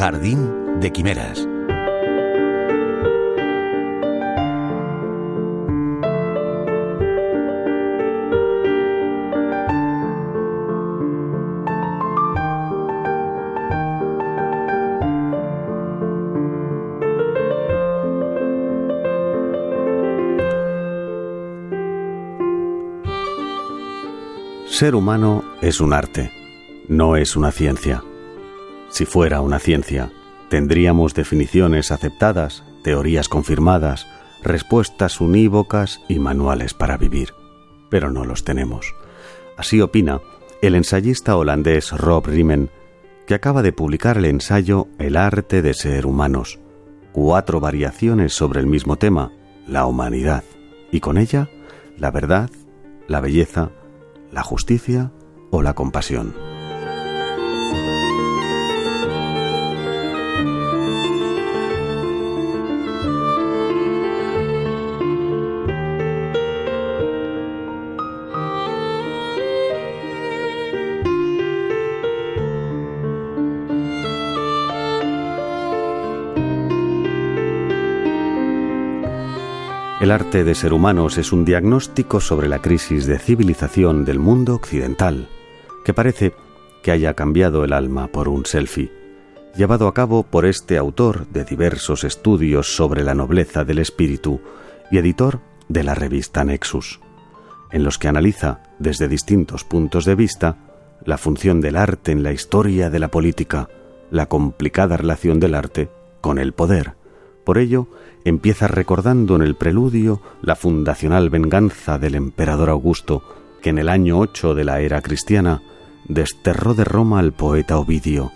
Jardín de Quimeras. Ser humano es un arte, no es una ciencia. Si fuera una ciencia, tendríamos definiciones aceptadas, teorías confirmadas, respuestas unívocas y manuales para vivir. Pero no los tenemos. Así opina el ensayista holandés Rob Riemen, que acaba de publicar el ensayo El arte de ser humanos, cuatro variaciones sobre el mismo tema, la humanidad, y con ella la verdad, la belleza, la justicia o la compasión. El arte de ser humanos es un diagnóstico sobre la crisis de civilización del mundo occidental, que parece que haya cambiado el alma por un selfie, llevado a cabo por este autor de diversos estudios sobre la nobleza del espíritu y editor de la revista Nexus, en los que analiza desde distintos puntos de vista la función del arte en la historia de la política, la complicada relación del arte con el poder. Por ello, empieza recordando en el preludio la fundacional venganza del emperador Augusto, que en el año 8 de la era cristiana desterró de Roma al poeta Ovidio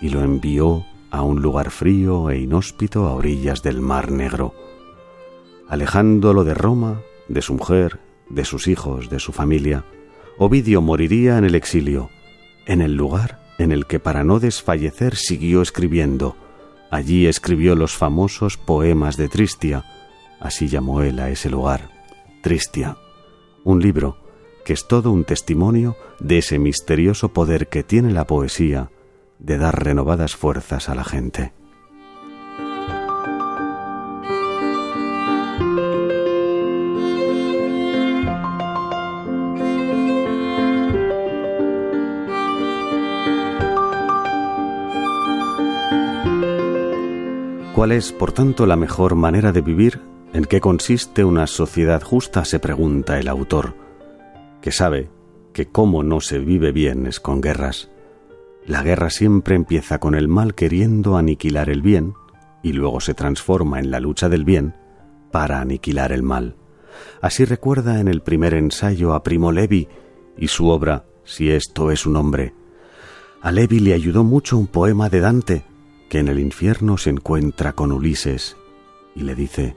y lo envió a un lugar frío e inhóspito a orillas del Mar Negro, alejándolo de Roma, de su mujer, de sus hijos, de su familia. Ovidio moriría en el exilio, en el lugar en el que para no desfallecer siguió escribiendo, Allí escribió los famosos poemas de Tristia, así llamó él a ese lugar, Tristia, un libro que es todo un testimonio de ese misterioso poder que tiene la poesía de dar renovadas fuerzas a la gente. ¿Cuál es, por tanto, la mejor manera de vivir? ¿En qué consiste una sociedad justa? se pregunta el autor, que sabe que cómo no se vive bien es con guerras. La guerra siempre empieza con el mal queriendo aniquilar el bien y luego se transforma en la lucha del bien para aniquilar el mal. Así recuerda en el primer ensayo a Primo Levi y su obra Si esto es un hombre. A Levi le ayudó mucho un poema de Dante que en el infierno se encuentra con Ulises y le dice,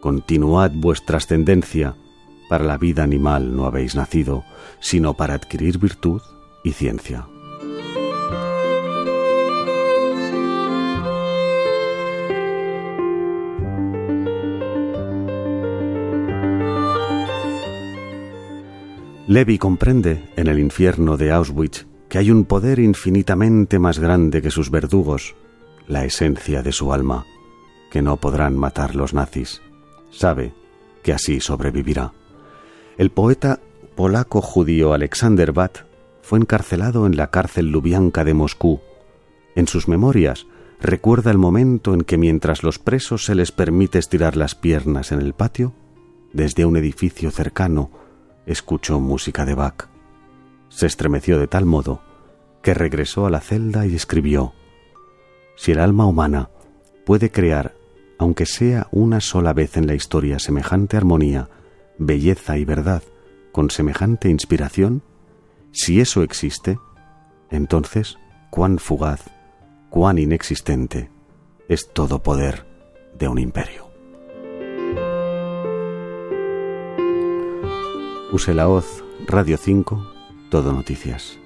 Continuad vuestra ascendencia, para la vida animal no habéis nacido, sino para adquirir virtud y ciencia. Levi comprende en el infierno de Auschwitz que hay un poder infinitamente más grande que sus verdugos, la esencia de su alma, que no podrán matar los nazis. Sabe que así sobrevivirá. El poeta polaco judío Alexander Bat fue encarcelado en la cárcel Lubianka de Moscú. En sus memorias recuerda el momento en que mientras los presos se les permite estirar las piernas en el patio, desde un edificio cercano escuchó música de Bach se estremeció de tal modo que regresó a la celda y escribió, Si el alma humana puede crear, aunque sea una sola vez en la historia, semejante armonía, belleza y verdad, con semejante inspiración, si eso existe, entonces cuán fugaz, cuán inexistente es todo poder de un imperio. Use la hoz Radio 5 todo Noticias.